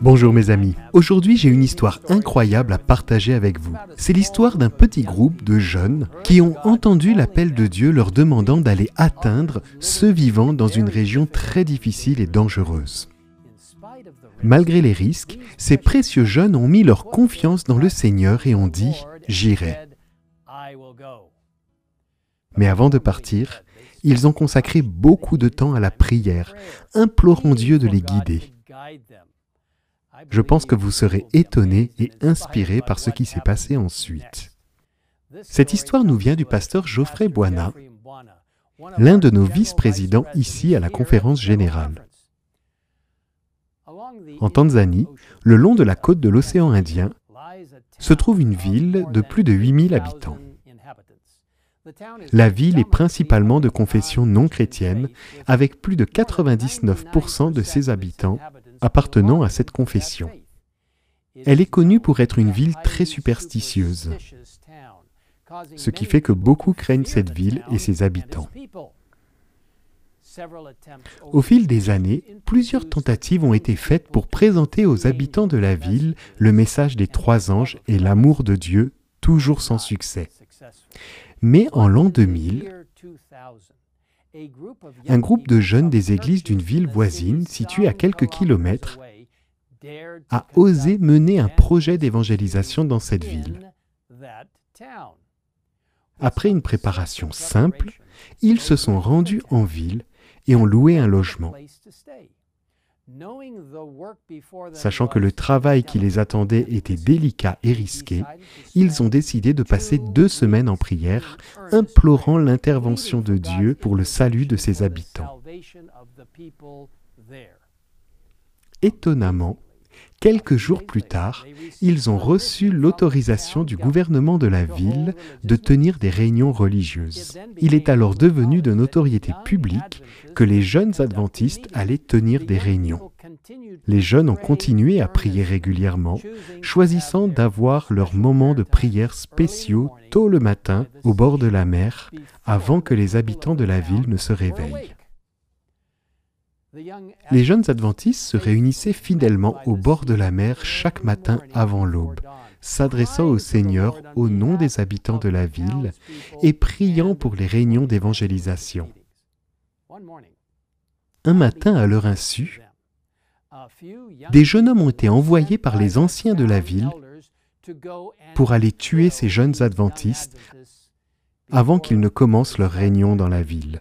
Bonjour mes amis. Aujourd'hui j'ai une histoire incroyable à partager avec vous. C'est l'histoire d'un petit groupe de jeunes qui ont entendu l'appel de Dieu leur demandant d'aller atteindre ceux vivant dans une région très difficile et dangereuse. Malgré les risques, ces précieux jeunes ont mis leur confiance dans le Seigneur et ont dit ⁇ J'irai ⁇ Mais avant de partir, ils ont consacré beaucoup de temps à la prière, implorant Dieu de les guider. Je pense que vous serez étonnés et inspirés par ce qui s'est passé ensuite. Cette histoire nous vient du pasteur Geoffrey Boina, l'un de nos vice-présidents ici à la conférence générale. En Tanzanie, le long de la côte de l'océan Indien, se trouve une ville de plus de 8000 habitants. La ville est principalement de confession non chrétienne, avec plus de 99% de ses habitants appartenant à cette confession. Elle est connue pour être une ville très superstitieuse, ce qui fait que beaucoup craignent cette ville et ses habitants. Au fil des années, plusieurs tentatives ont été faites pour présenter aux habitants de la ville le message des trois anges et l'amour de Dieu, toujours sans succès. Mais en l'an 2000, un groupe de jeunes des églises d'une ville voisine, située à quelques kilomètres, a osé mener un projet d'évangélisation dans cette ville. Après une préparation simple, ils se sont rendus en ville et ont loué un logement. Sachant que le travail qui les attendait était délicat et risqué, ils ont décidé de passer deux semaines en prière, implorant l'intervention de Dieu pour le salut de ses habitants. Étonnamment, Quelques jours plus tard, ils ont reçu l'autorisation du gouvernement de la ville de tenir des réunions religieuses. Il est alors devenu de notoriété publique que les jeunes adventistes allaient tenir des réunions. Les jeunes ont continué à prier régulièrement, choisissant d'avoir leurs moments de prière spéciaux tôt le matin au bord de la mer, avant que les habitants de la ville ne se réveillent. Les jeunes adventistes se réunissaient fidèlement au bord de la mer chaque matin avant l'aube, s'adressant au Seigneur au nom des habitants de la ville et priant pour les réunions d'évangélisation. Un matin, à leur insu, des jeunes hommes ont été envoyés par les anciens de la ville pour aller tuer ces jeunes adventistes avant qu'ils ne commencent leur réunion dans la ville.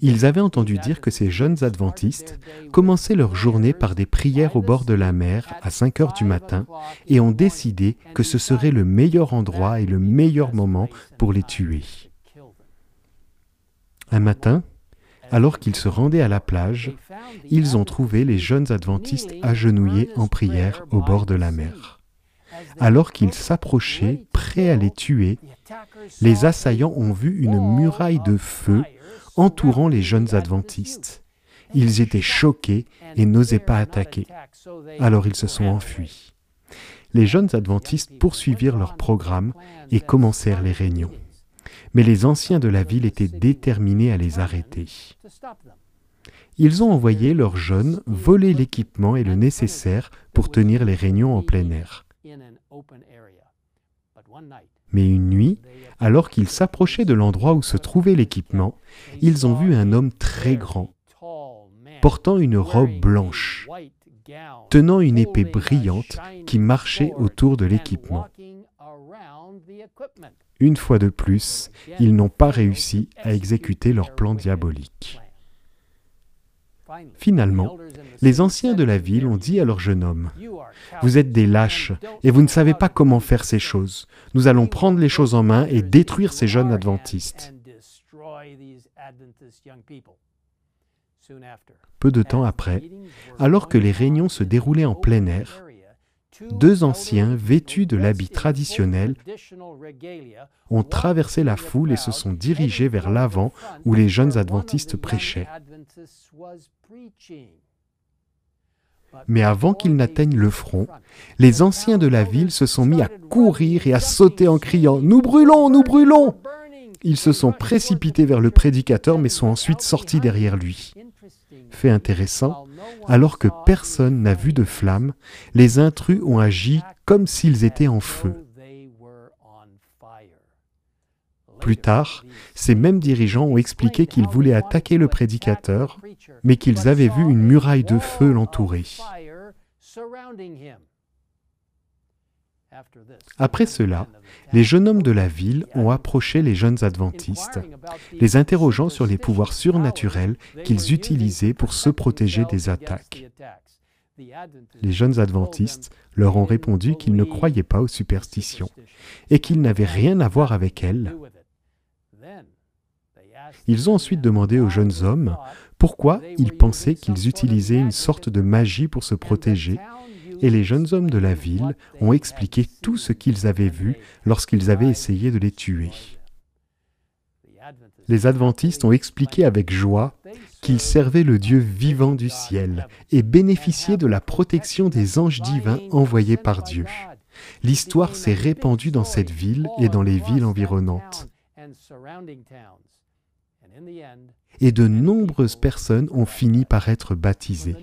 Ils avaient entendu dire que ces jeunes adventistes commençaient leur journée par des prières au bord de la mer à 5 heures du matin et ont décidé que ce serait le meilleur endroit et le meilleur moment pour les tuer. Un matin, alors qu'ils se rendaient à la plage, ils ont trouvé les jeunes adventistes agenouillés en prière au bord de la mer. Alors qu'ils s'approchaient, prêts à les tuer, les assaillants ont vu une muraille de feu entourant les jeunes adventistes. Ils étaient choqués et n'osaient pas attaquer. Alors ils se sont enfuis. Les jeunes adventistes poursuivirent leur programme et commencèrent les réunions. Mais les anciens de la ville étaient déterminés à les arrêter. Ils ont envoyé leurs jeunes voler l'équipement et le nécessaire pour tenir les réunions en plein air. Mais une nuit, alors qu'ils s'approchaient de l'endroit où se trouvait l'équipement, ils ont vu un homme très grand, portant une robe blanche, tenant une épée brillante qui marchait autour de l'équipement. Une fois de plus, ils n'ont pas réussi à exécuter leur plan diabolique. Finalement, les anciens de la ville ont dit à leur jeune homme, Vous êtes des lâches et vous ne savez pas comment faire ces choses. Nous allons prendre les choses en main et détruire ces jeunes adventistes. Peu de temps après, alors que les réunions se déroulaient en plein air, deux anciens vêtus de l'habit traditionnel ont traversé la foule et se sont dirigés vers l'avant où les jeunes adventistes prêchaient. Mais avant qu'ils n'atteignent le front, les anciens de la ville se sont mis à courir et à sauter en criant ⁇ Nous brûlons, nous brûlons !⁇ Ils se sont précipités vers le prédicateur mais sont ensuite sortis derrière lui. Fait intéressant, alors que personne n'a vu de flamme, les intrus ont agi comme s'ils étaient en feu. Plus tard, ces mêmes dirigeants ont expliqué qu'ils voulaient attaquer le prédicateur, mais qu'ils avaient vu une muraille de feu l'entourer. Après cela, les jeunes hommes de la ville ont approché les jeunes adventistes, les interrogeant sur les pouvoirs surnaturels qu'ils utilisaient pour se protéger des attaques. Les jeunes adventistes leur ont répondu qu'ils ne croyaient pas aux superstitions et qu'ils n'avaient rien à voir avec elles. Ils ont ensuite demandé aux jeunes hommes pourquoi ils pensaient qu'ils utilisaient une sorte de magie pour se protéger et les jeunes hommes de la ville ont expliqué tout ce qu'ils avaient vu lorsqu'ils avaient essayé de les tuer. Les adventistes ont expliqué avec joie qu'ils servaient le Dieu vivant du ciel et bénéficiaient de la protection des anges divins envoyés par Dieu. L'histoire s'est répandue dans cette ville et dans les villes environnantes. Et de nombreuses personnes ont fini par être baptisées.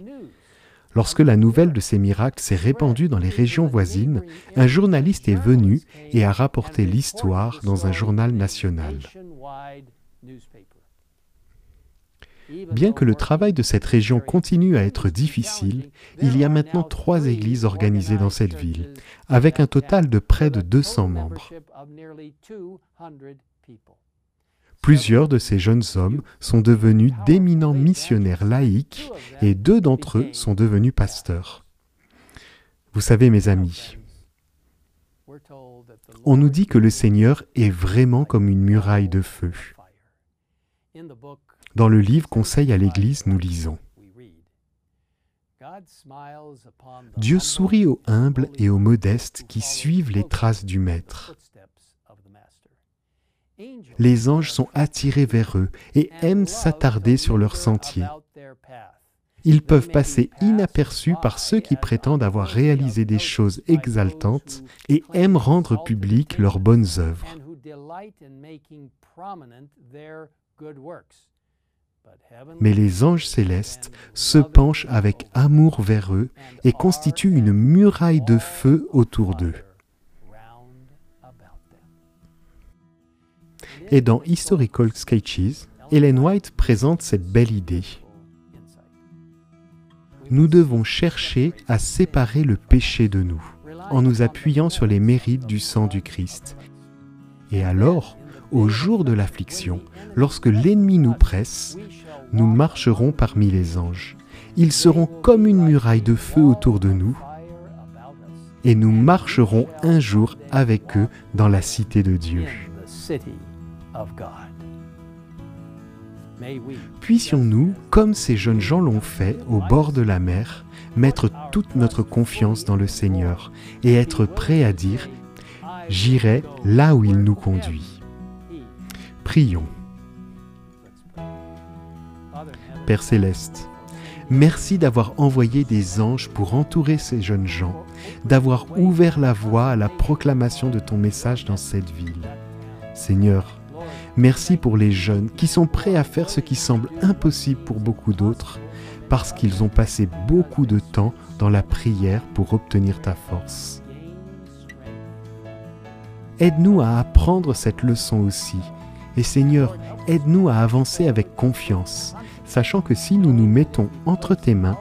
Lorsque la nouvelle de ces miracles s'est répandue dans les régions voisines, un journaliste est venu et a rapporté l'histoire dans un journal national. Bien que le travail de cette région continue à être difficile, il y a maintenant trois églises organisées dans cette ville, avec un total de près de 200 membres. Plusieurs de ces jeunes hommes sont devenus d'éminents missionnaires laïcs et deux d'entre eux sont devenus pasteurs. Vous savez, mes amis, on nous dit que le Seigneur est vraiment comme une muraille de feu. Dans le livre Conseil à l'Église, nous lisons Dieu sourit aux humbles et aux modestes qui suivent les traces du Maître. Les anges sont attirés vers eux et aiment s'attarder sur leur sentier. Ils peuvent passer inaperçus par ceux qui prétendent avoir réalisé des choses exaltantes et aiment rendre publiques leurs bonnes œuvres. Mais les anges célestes se penchent avec amour vers eux et constituent une muraille de feu autour d'eux. Et dans Historical Sketches, Ellen White présente cette belle idée. Nous devons chercher à séparer le péché de nous, en nous appuyant sur les mérites du sang du Christ. Et alors, au jour de l'affliction, lorsque l'ennemi nous presse, nous marcherons parmi les anges. Ils seront comme une muraille de feu autour de nous, et nous marcherons un jour avec eux dans la cité de Dieu. Puissions-nous, comme ces jeunes gens l'ont fait au bord de la mer, mettre toute notre confiance dans le Seigneur et être prêts à dire, J'irai là où il nous conduit. Prions. Père céleste, merci d'avoir envoyé des anges pour entourer ces jeunes gens, d'avoir ouvert la voie à la proclamation de ton message dans cette ville. Seigneur, Merci pour les jeunes qui sont prêts à faire ce qui semble impossible pour beaucoup d'autres, parce qu'ils ont passé beaucoup de temps dans la prière pour obtenir ta force. Aide-nous à apprendre cette leçon aussi. Et Seigneur, aide-nous à avancer avec confiance, sachant que si nous nous mettons entre tes mains,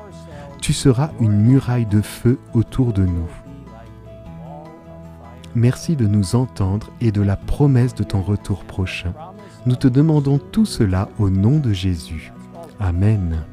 tu seras une muraille de feu autour de nous. Merci de nous entendre et de la promesse de ton retour prochain. Nous te demandons tout cela au nom de Jésus. Amen.